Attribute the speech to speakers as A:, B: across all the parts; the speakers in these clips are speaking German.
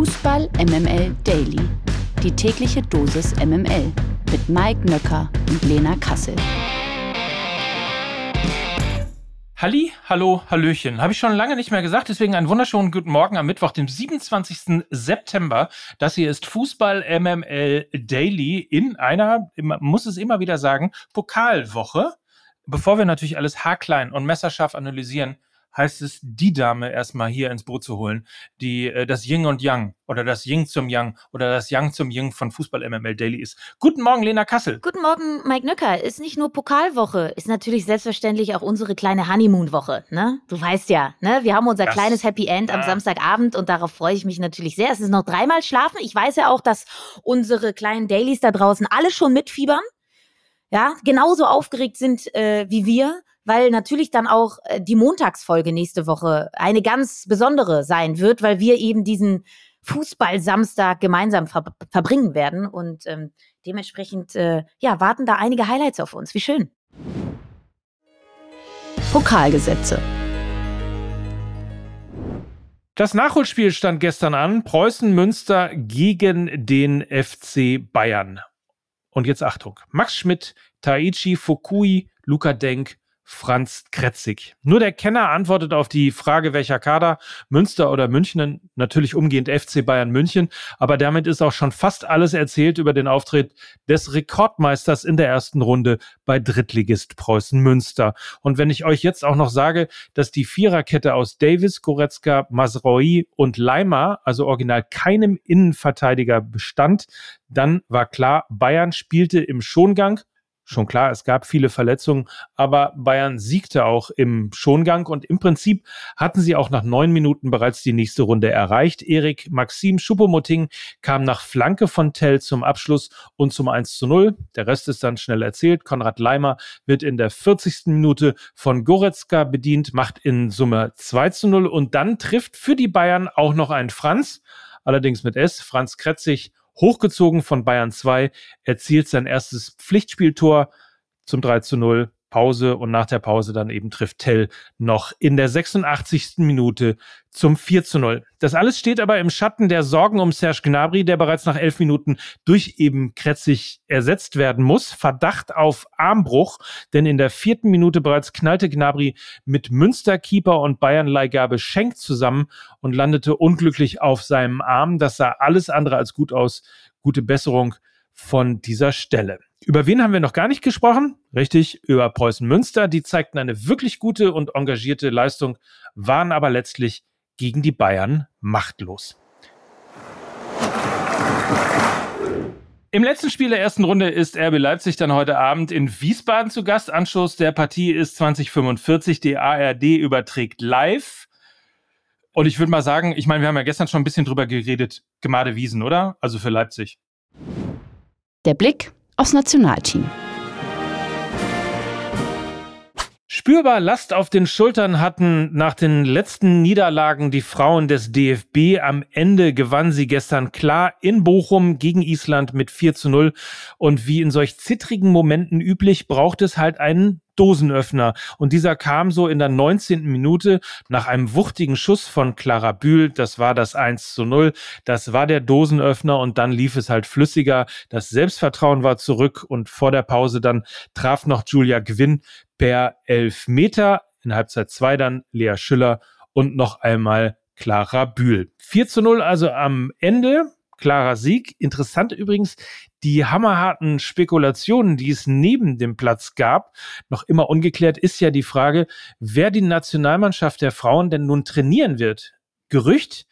A: Fußball MML Daily. Die tägliche Dosis MML mit Mike Nöcker und Lena Kassel.
B: Halli, hallo, hallöchen. Habe ich schon lange nicht mehr gesagt, deswegen einen wunderschönen guten Morgen am Mittwoch, dem 27. September. Das hier ist Fußball MML Daily in einer, muss es immer wieder sagen, Pokalwoche. Bevor wir natürlich alles haarklein und messerscharf analysieren, heißt es, die Dame erstmal hier ins Boot zu holen, die äh, das Ying und Yang oder das Ying zum Yang oder das Yang zum Ying von Fußball MML Daily ist. Guten Morgen, Lena Kassel.
C: Guten Morgen, Mike Nöcker. Ist nicht nur Pokalwoche, ist natürlich selbstverständlich auch unsere kleine Honeymoon-Woche. Ne? Du weißt ja, ne? wir haben unser das, kleines Happy End am Samstagabend und darauf freue ich mich natürlich sehr. Es ist noch dreimal schlafen. Ich weiß ja auch, dass unsere kleinen Dailies da draußen alle schon mitfiebern. Ja, genauso aufgeregt sind äh, wie wir weil natürlich dann auch äh, die Montagsfolge nächste Woche eine ganz besondere sein wird, weil wir eben diesen Fußball-Samstag gemeinsam ver verbringen werden und ähm, dementsprechend äh, ja, warten da einige Highlights auf uns. Wie schön.
A: Pokalgesetze.
B: Das Nachholspiel stand gestern an. Preußen Münster gegen den FC Bayern. Und jetzt Achtung. Max Schmidt, Taichi Fukui, Luca Denk, Franz Kretzig. Nur der Kenner antwortet auf die Frage, welcher Kader, Münster oder München, natürlich umgehend FC Bayern München, aber damit ist auch schon fast alles erzählt über den Auftritt des Rekordmeisters in der ersten Runde bei Drittligist Preußen Münster. Und wenn ich euch jetzt auch noch sage, dass die Viererkette aus Davis, Goretzka, Masroi und Leimer, also original keinem Innenverteidiger bestand, dann war klar, Bayern spielte im Schongang schon klar, es gab viele Verletzungen, aber Bayern siegte auch im Schongang und im Prinzip hatten sie auch nach neun Minuten bereits die nächste Runde erreicht. Erik Maxim Schuppomoting kam nach Flanke von Tell zum Abschluss und zum 1 zu 0. Der Rest ist dann schnell erzählt. Konrad Leimer wird in der 40. Minute von Goretzka bedient, macht in Summe 2 zu 0 und dann trifft für die Bayern auch noch ein Franz, allerdings mit S, Franz Kretzig hochgezogen von Bayern 2, erzielt sein erstes Pflichtspieltor zum 3 zu 0. Pause und nach der Pause dann eben trifft Tell noch in der 86. Minute zum 4 zu 0. Das alles steht aber im Schatten der Sorgen um Serge Gnabry, der bereits nach elf Minuten durch eben Kretzig ersetzt werden muss. Verdacht auf Armbruch, denn in der vierten Minute bereits knallte Gnabry mit Münsterkeeper und Bayern-Leihgabe Schenk zusammen und landete unglücklich auf seinem Arm. Das sah alles andere als gut aus. Gute Besserung von dieser Stelle. Über wen haben wir noch gar nicht gesprochen? Richtig, über Preußen Münster. Die zeigten eine wirklich gute und engagierte Leistung, waren aber letztlich gegen die Bayern machtlos. Im letzten Spiel der ersten Runde ist RB Leipzig dann heute Abend in Wiesbaden zu Gast. Anschluss der Partie ist 2045. Die ARD überträgt live. Und ich würde mal sagen, ich meine, wir haben ja gestern schon ein bisschen drüber geredet, Gemade Wiesen, oder? Also für Leipzig.
A: Der Blick aufs Nationalteam.
B: Spürbar Last auf den Schultern hatten nach den letzten Niederlagen die Frauen des DFB. Am Ende gewann sie gestern klar in Bochum gegen Island mit 4 zu 0. Und wie in solch zittrigen Momenten üblich, braucht es halt einen Dosenöffner. Und dieser kam so in der 19. Minute nach einem wuchtigen Schuss von Clara Bühl. Das war das 1 zu 0. Das war der Dosenöffner und dann lief es halt flüssiger. Das Selbstvertrauen war zurück und vor der Pause dann traf noch Julia Gwynn per Elfmeter. In Halbzeit 2 dann Lea Schüller und noch einmal Clara Bühl. 4 zu 0 also am Ende klarer Sieg. Interessant übrigens, die hammerharten Spekulationen, die es neben dem Platz gab, noch immer ungeklärt ist ja die Frage, wer die Nationalmannschaft der Frauen denn nun trainieren wird. Gerücht,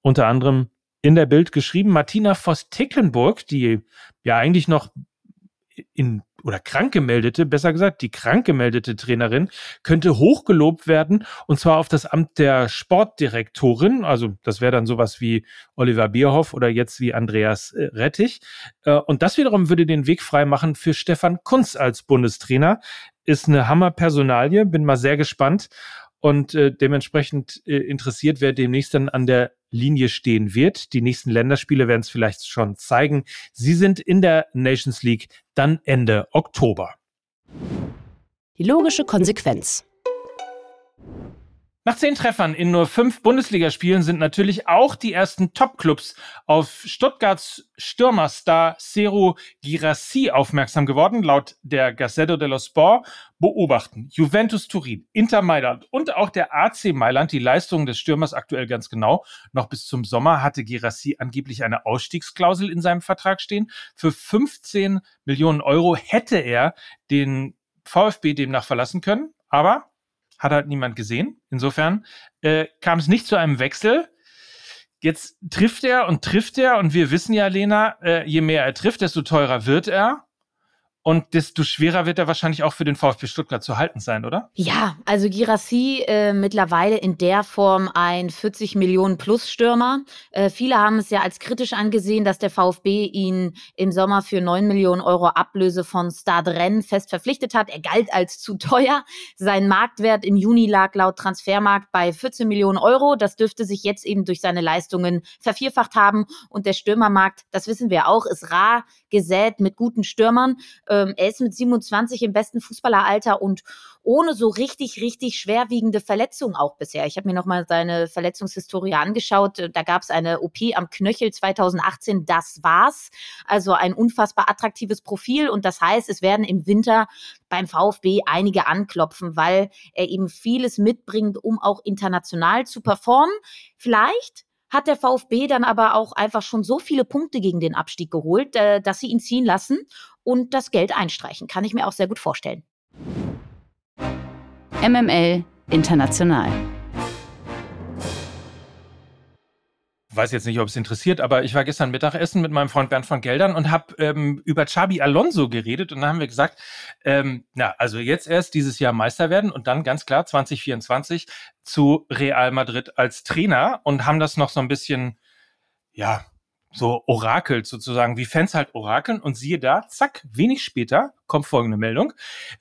B: unter anderem in der Bild geschrieben, Martina Voss-Tecklenburg, die ja eigentlich noch in oder krank gemeldete, besser gesagt, die krank gemeldete Trainerin könnte hochgelobt werden und zwar auf das Amt der Sportdirektorin. Also das wäre dann sowas wie Oliver Bierhoff oder jetzt wie Andreas äh, Rettich. Äh, und das wiederum würde den Weg frei machen für Stefan Kunz als Bundestrainer. Ist eine Hammerpersonalie, bin mal sehr gespannt und äh, dementsprechend äh, interessiert, wer demnächst dann an der Linie stehen wird. Die nächsten Länderspiele werden es vielleicht schon zeigen. Sie sind in der Nations League dann Ende Oktober.
A: Die logische Konsequenz.
B: Nach zehn Treffern in nur fünf Bundesligaspielen sind natürlich auch die ersten Top-Clubs auf Stuttgarts Stürmerstar Seru Girassi aufmerksam geworden. Laut der Gazzetto dello Sport beobachten Juventus Turin, Inter Mailand und auch der AC Mailand die Leistungen des Stürmers aktuell ganz genau. Noch bis zum Sommer hatte Girassi angeblich eine Ausstiegsklausel in seinem Vertrag stehen. Für 15 Millionen Euro hätte er den VfB demnach verlassen können. Aber hat halt niemand gesehen. Insofern äh, kam es nicht zu einem Wechsel. Jetzt trifft er und trifft er und wir wissen ja, Lena, äh, je mehr er trifft, desto teurer wird er. Und desto schwerer wird er wahrscheinlich auch für den VfB Stuttgart zu halten sein, oder?
C: Ja, also Girassi äh, mittlerweile in der Form ein 40 Millionen Plus Stürmer. Äh, viele haben es ja als kritisch angesehen, dass der VfB ihn im Sommer für 9 Millionen Euro Ablöse von Stade Rennes fest verpflichtet hat. Er galt als zu teuer. Sein Marktwert im Juni lag laut Transfermarkt bei 14 Millionen Euro. Das dürfte sich jetzt eben durch seine Leistungen vervierfacht haben. Und der Stürmermarkt, das wissen wir auch, ist rar gesät mit guten Stürmern. Ähm, er ist mit 27 im besten Fußballeralter und ohne so richtig, richtig schwerwiegende Verletzungen auch bisher. Ich habe mir nochmal seine Verletzungshistorie angeschaut. Da gab es eine OP am Knöchel 2018. Das war's. Also ein unfassbar attraktives Profil. Und das heißt, es werden im Winter beim VfB einige anklopfen, weil er eben vieles mitbringt, um auch international zu performen. Vielleicht hat der VfB dann aber auch einfach schon so viele Punkte gegen den Abstieg geholt, äh, dass sie ihn ziehen lassen und das Geld einstreichen. Kann ich mir auch sehr gut vorstellen.
A: MML International.
B: weiß jetzt nicht, ob es interessiert, aber ich war gestern Mittagessen mit meinem Freund Bernd von Geldern und habe ähm, über Xabi Alonso geredet und dann haben wir gesagt, ähm, na, also jetzt erst dieses Jahr Meister werden und dann ganz klar 2024 zu Real Madrid als Trainer und haben das noch so ein bisschen, ja, so orakelt sozusagen, wie Fans halt orakeln und siehe da, zack, wenig später kommt folgende Meldung.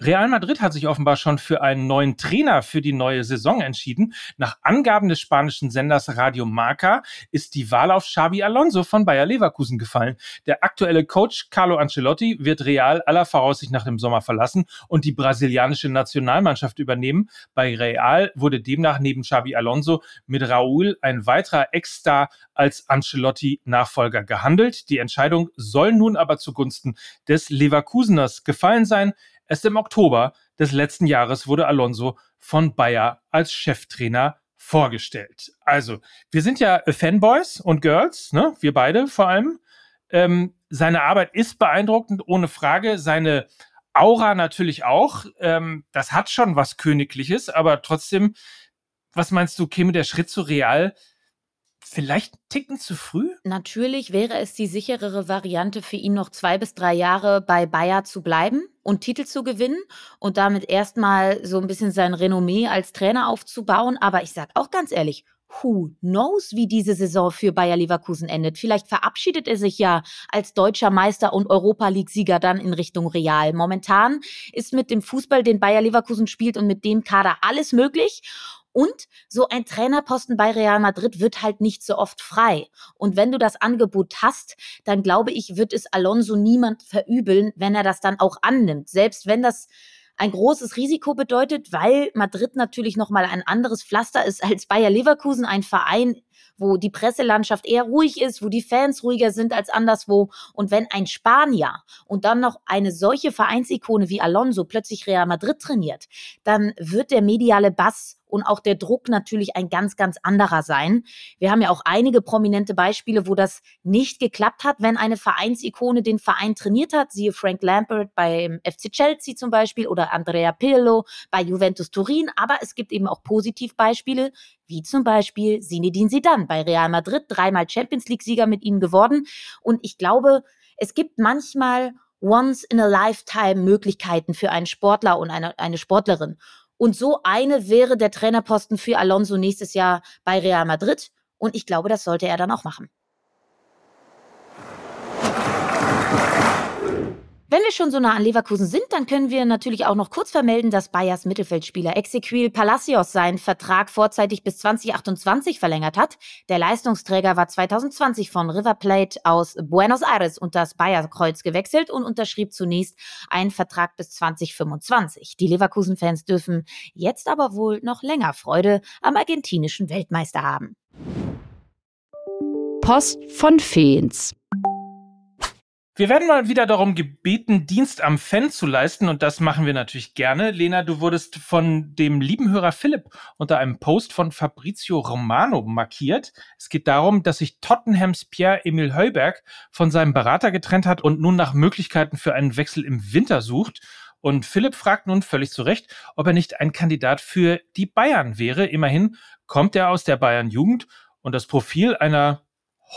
B: Real Madrid hat sich offenbar schon für einen neuen Trainer für die neue Saison entschieden. Nach Angaben des spanischen Senders Radio Marca ist die Wahl auf Xabi Alonso von Bayer Leverkusen gefallen. Der aktuelle Coach Carlo Ancelotti wird Real aller Voraussicht nach dem Sommer verlassen und die brasilianische Nationalmannschaft übernehmen. Bei Real wurde demnach neben Xabi Alonso mit Raúl ein weiterer Ex-Star als Ancelotti-Nachfolger gehandelt. Die Entscheidung soll nun aber zugunsten des Leverkuseners gefallen sein. Erst im Oktober des letzten Jahres wurde Alonso von Bayer als Cheftrainer vorgestellt. Also, wir sind ja Fanboys und Girls, ne? wir beide vor allem. Ähm, seine Arbeit ist beeindruckend, ohne Frage. Seine Aura natürlich auch. Ähm, das hat schon was Königliches, aber trotzdem, was meinst du, käme der Schritt zu Real vielleicht einen Ticken zu früh?
C: Natürlich wäre es die sicherere Variante für ihn noch zwei bis drei Jahre bei Bayer zu bleiben und Titel zu gewinnen und damit erstmal so ein bisschen sein Renommee als Trainer aufzubauen. Aber ich sag auch ganz ehrlich, who knows, wie diese Saison für Bayer Leverkusen endet. Vielleicht verabschiedet er sich ja als deutscher Meister und Europa League-Sieger dann in Richtung Real. Momentan ist mit dem Fußball, den Bayer Leverkusen spielt und mit dem Kader alles möglich. Und so ein Trainerposten bei Real Madrid wird halt nicht so oft frei. Und wenn du das Angebot hast, dann glaube ich, wird es Alonso niemand verübeln, wenn er das dann auch annimmt. Selbst wenn das ein großes Risiko bedeutet, weil Madrid natürlich nochmal ein anderes Pflaster ist als Bayer Leverkusen, ein Verein, wo die Presselandschaft eher ruhig ist, wo die Fans ruhiger sind als anderswo. Und wenn ein Spanier und dann noch eine solche Vereinsikone wie Alonso plötzlich Real Madrid trainiert, dann wird der mediale Bass und auch der Druck natürlich ein ganz, ganz anderer sein. Wir haben ja auch einige prominente Beispiele, wo das nicht geklappt hat, wenn eine Vereinsikone den Verein trainiert hat. Siehe Frank Lampert beim FC Chelsea zum Beispiel oder Andrea Pirlo bei Juventus Turin. Aber es gibt eben auch Positivbeispiele, wie zum Beispiel Zinedine Zidane bei Real Madrid, dreimal Champions League-Sieger mit ihnen geworden. Und ich glaube, es gibt manchmal once in a lifetime Möglichkeiten für einen Sportler und eine, eine Sportlerin. Und so eine wäre der Trainerposten für Alonso nächstes Jahr bei Real Madrid. Und ich glaube, das sollte er dann auch machen. Wenn wir schon so nah an Leverkusen sind, dann können wir natürlich auch noch kurz vermelden, dass Bayers Mittelfeldspieler Exequiel Palacios seinen Vertrag vorzeitig bis 2028 verlängert hat. Der Leistungsträger war 2020 von River Plate aus Buenos Aires unter das Bayer-Kreuz gewechselt und unterschrieb zunächst einen Vertrag bis 2025. Die Leverkusen-Fans dürfen jetzt aber wohl noch länger Freude am argentinischen Weltmeister haben.
A: Post von Feens.
B: Wir werden mal wieder darum gebeten, Dienst am Fan zu leisten und das machen wir natürlich gerne. Lena, du wurdest von dem lieben Hörer Philipp unter einem Post von Fabrizio Romano markiert. Es geht darum, dass sich Tottenhams Pierre-Emil Heuberg von seinem Berater getrennt hat und nun nach Möglichkeiten für einen Wechsel im Winter sucht. Und Philipp fragt nun völlig zu Recht, ob er nicht ein Kandidat für die Bayern wäre. Immerhin kommt er aus der Bayern-Jugend und das Profil einer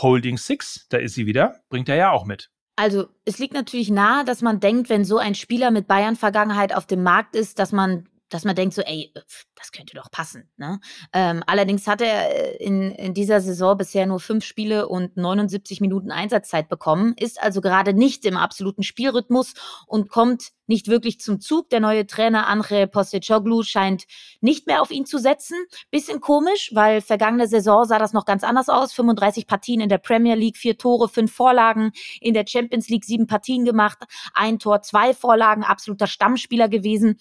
B: Holding Six, da ist sie wieder, bringt er ja auch mit.
C: Also, es liegt natürlich nahe, dass man denkt, wenn so ein Spieler mit Bayern-Vergangenheit auf dem Markt ist, dass man dass man denkt so, ey, das könnte doch passen. Ne? Ähm, allerdings hat er äh, in, in dieser Saison bisher nur fünf Spiele und 79 Minuten Einsatzzeit bekommen, ist also gerade nicht im absoluten Spielrhythmus und kommt nicht wirklich zum Zug. Der neue Trainer André Postecoglou scheint nicht mehr auf ihn zu setzen. Bisschen komisch, weil vergangene Saison sah das noch ganz anders aus. 35 Partien in der Premier League, vier Tore, fünf Vorlagen. In der Champions League sieben Partien gemacht, ein Tor, zwei Vorlagen, absoluter Stammspieler gewesen.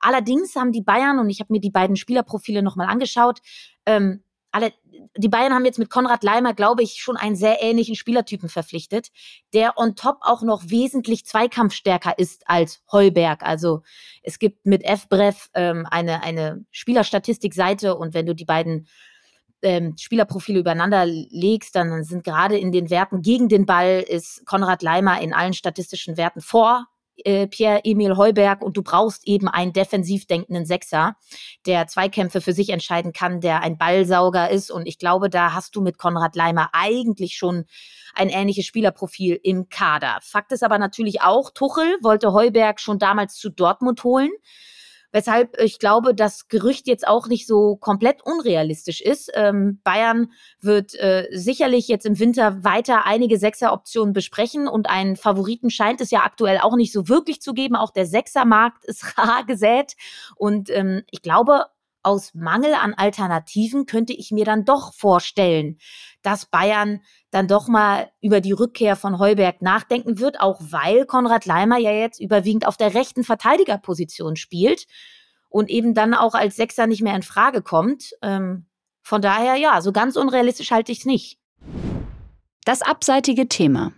C: Allerdings haben die Bayern, und ich habe mir die beiden Spielerprofile nochmal angeschaut, ähm, alle, die Bayern haben jetzt mit Konrad Leimer, glaube ich, schon einen sehr ähnlichen Spielertypen verpflichtet, der on top auch noch wesentlich zweikampfstärker ist als Heuberg. Also es gibt mit F-Brev ähm, eine, eine Spielerstatistikseite und wenn du die beiden ähm, Spielerprofile übereinander legst, dann sind gerade in den Werten gegen den Ball ist Konrad Leimer in allen statistischen Werten vor äh, Pierre-Emil Heuberg und du brauchst eben einen defensiv denkenden Sechser, der Zweikämpfe für sich entscheiden kann, der ein Ballsauger ist. Und ich glaube, da hast du mit Konrad Leimer eigentlich schon ein ähnliches Spielerprofil im Kader. Fakt ist aber natürlich auch, Tuchel wollte Heuberg schon damals zu Dortmund holen. Weshalb ich glaube, das Gerücht jetzt auch nicht so komplett unrealistisch ist. Ähm, Bayern wird äh, sicherlich jetzt im Winter weiter einige Sechser-Optionen besprechen und einen Favoriten scheint es ja aktuell auch nicht so wirklich zu geben. Auch der Sechsermarkt ist rar gesät. Und ähm, ich glaube, aus Mangel an Alternativen könnte ich mir dann doch vorstellen, dass Bayern dann doch mal über die Rückkehr von Heuberg nachdenken wird, auch weil Konrad Leimer ja jetzt überwiegend auf der rechten Verteidigerposition spielt und eben dann auch als Sechser nicht mehr in Frage kommt. Ähm, von daher, ja, so ganz unrealistisch halte ich es nicht.
A: Das abseitige Thema.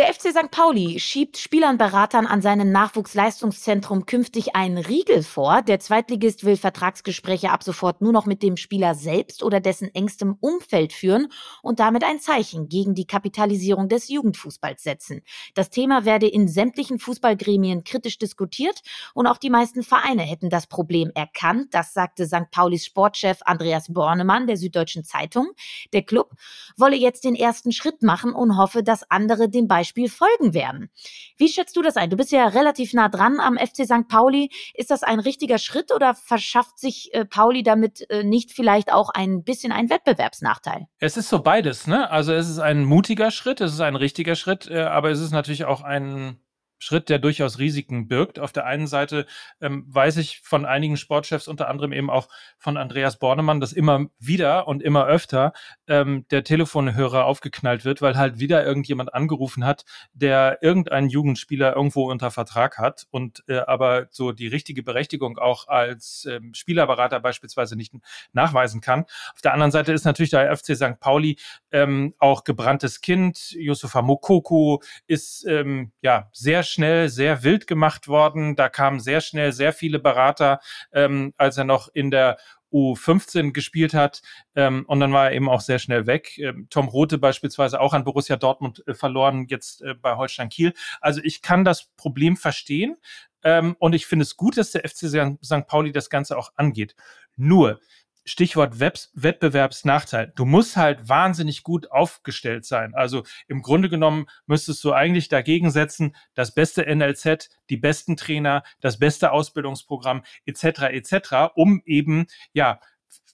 C: Der FC St. Pauli schiebt Spielernberatern an seinem Nachwuchsleistungszentrum künftig einen Riegel vor. Der Zweitligist will Vertragsgespräche ab sofort nur noch mit dem Spieler selbst oder dessen engstem Umfeld führen und damit ein Zeichen gegen die Kapitalisierung des Jugendfußballs setzen. Das Thema werde in sämtlichen Fußballgremien kritisch diskutiert und auch die meisten Vereine hätten das Problem erkannt. Das sagte St. Paulis Sportchef Andreas Bornemann der Süddeutschen Zeitung. Der Club wolle jetzt den ersten Schritt machen und hoffe, dass andere dem Beispiel Beispiel folgen werden. Wie schätzt du das ein? Du bist ja relativ nah dran am FC St. Pauli. Ist das ein richtiger Schritt oder verschafft sich äh, Pauli damit äh, nicht vielleicht auch ein bisschen einen Wettbewerbsnachteil?
B: Es ist so beides, ne? Also es ist ein mutiger Schritt, es ist ein richtiger Schritt, äh, aber es ist natürlich auch ein Schritt, der durchaus Risiken birgt. Auf der einen Seite ähm, weiß ich von einigen Sportchefs, unter anderem eben auch von Andreas Bornemann, dass immer wieder und immer öfter ähm, der Telefonhörer aufgeknallt wird, weil halt wieder irgendjemand angerufen hat, der irgendeinen Jugendspieler irgendwo unter Vertrag hat und äh, aber so die richtige Berechtigung auch als ähm, Spielerberater beispielsweise nicht nachweisen kann. Auf der anderen Seite ist natürlich der FC St. Pauli ähm, auch gebranntes Kind. Yusufa Mokoko ist ähm, ja sehr schnell sehr wild gemacht worden. Da kamen sehr schnell sehr viele Berater, ähm, als er noch in der U15 gespielt hat ähm, und dann war er eben auch sehr schnell weg. Ähm, Tom Rote beispielsweise auch an Borussia Dortmund äh, verloren, jetzt äh, bei Holstein Kiel. Also ich kann das Problem verstehen ähm, und ich finde es gut, dass der FC St. Pauli das Ganze auch angeht. Nur, Stichwort Wettbewerbsnachteil. Du musst halt wahnsinnig gut aufgestellt sein. Also im Grunde genommen müsstest du eigentlich dagegen setzen, das beste NLZ, die besten Trainer, das beste Ausbildungsprogramm etc. etc., um eben ja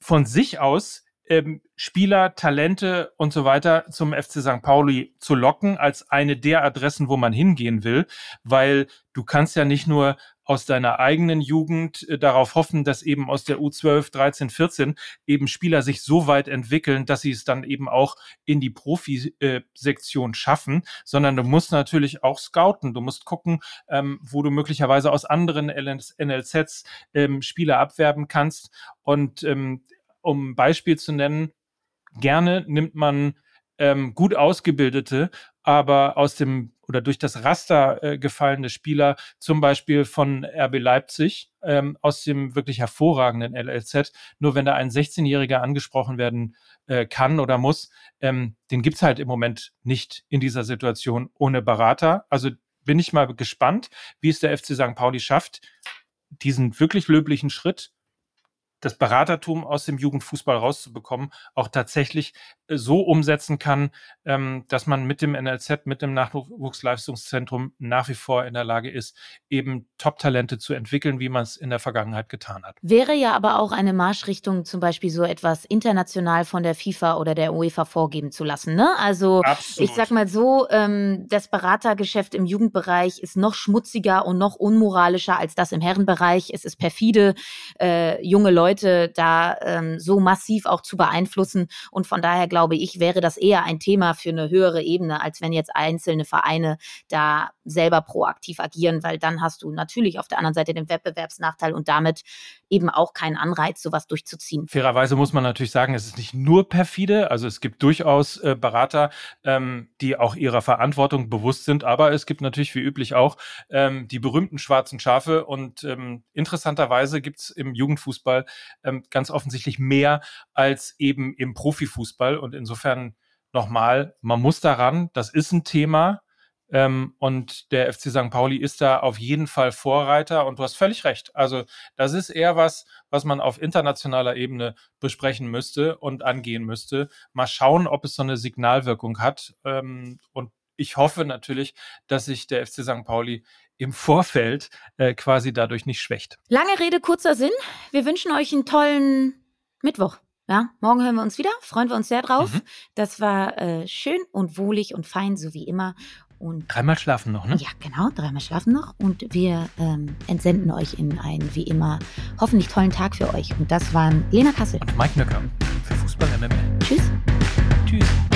B: von sich aus ähm, Spieler, Talente und so weiter zum FC St. Pauli zu locken als eine der Adressen, wo man hingehen will, weil du kannst ja nicht nur aus deiner eigenen Jugend äh, darauf hoffen, dass eben aus der U12, 13, 14 eben Spieler sich so weit entwickeln, dass sie es dann eben auch in die Profisektion schaffen, sondern du musst natürlich auch scouten. Du musst gucken, ähm, wo du möglicherweise aus anderen NLZs ähm, Spieler abwerben kannst. Und ähm, um ein Beispiel zu nennen, gerne nimmt man ähm, gut ausgebildete, aber aus dem oder durch das Raster äh, gefallene Spieler, zum Beispiel von RB Leipzig, ähm, aus dem wirklich hervorragenden LLZ. Nur wenn da ein 16-Jähriger angesprochen werden äh, kann oder muss, ähm, den gibt's halt im Moment nicht in dieser Situation ohne Berater. Also bin ich mal gespannt, wie es der FC St. Pauli schafft, diesen wirklich löblichen Schritt das Beratertum aus dem Jugendfußball rauszubekommen, auch tatsächlich äh, so umsetzen kann, ähm, dass man mit dem NLZ, mit dem Nachwuchsleistungszentrum nach wie vor in der Lage ist, eben Top-Talente zu entwickeln, wie man es in der Vergangenheit getan hat.
C: Wäre ja aber auch eine Marschrichtung, zum Beispiel so etwas international von der FIFA oder der UEFA vorgeben zu lassen. Ne? Also Absolut. ich sag mal so, ähm, das Beratergeschäft im Jugendbereich ist noch schmutziger und noch unmoralischer als das im Herrenbereich. Es ist perfide, äh, junge Leute Leute da ähm, so massiv auch zu beeinflussen. Und von daher glaube ich, wäre das eher ein Thema für eine höhere Ebene, als wenn jetzt einzelne Vereine da selber proaktiv agieren, weil dann hast du natürlich auf der anderen Seite den Wettbewerbsnachteil und damit eben auch keinen Anreiz, sowas durchzuziehen.
B: Fairerweise muss man natürlich sagen, es ist nicht nur perfide, also es gibt durchaus äh, Berater, ähm, die auch ihrer Verantwortung bewusst sind, aber es gibt natürlich wie üblich auch ähm, die berühmten schwarzen Schafe und ähm, interessanterweise gibt es im Jugendfußball ähm, ganz offensichtlich mehr als eben im Profifußball und insofern nochmal, man muss daran, das ist ein Thema, ähm, und der FC St. Pauli ist da auf jeden Fall Vorreiter und du hast völlig recht. Also das ist eher was, was man auf internationaler Ebene besprechen müsste und angehen müsste. Mal schauen, ob es so eine Signalwirkung hat. Ähm, und ich hoffe natürlich, dass sich der FC St. Pauli im Vorfeld äh, quasi dadurch nicht schwächt.
C: Lange Rede, kurzer Sinn. Wir wünschen euch einen tollen Mittwoch. Ja, morgen hören wir uns wieder. Freuen wir uns sehr drauf. Mhm. Das war äh, schön und wohlig und fein, so wie immer.
B: Und dreimal schlafen noch, ne?
C: Ja, genau, dreimal schlafen noch. Und wir ähm, entsenden euch in einen, wie immer, hoffentlich tollen Tag für euch. Und das waren Lena Kassel.
B: Und Mike Nöcker für Fußball MML.
C: Tschüss. Tschüss.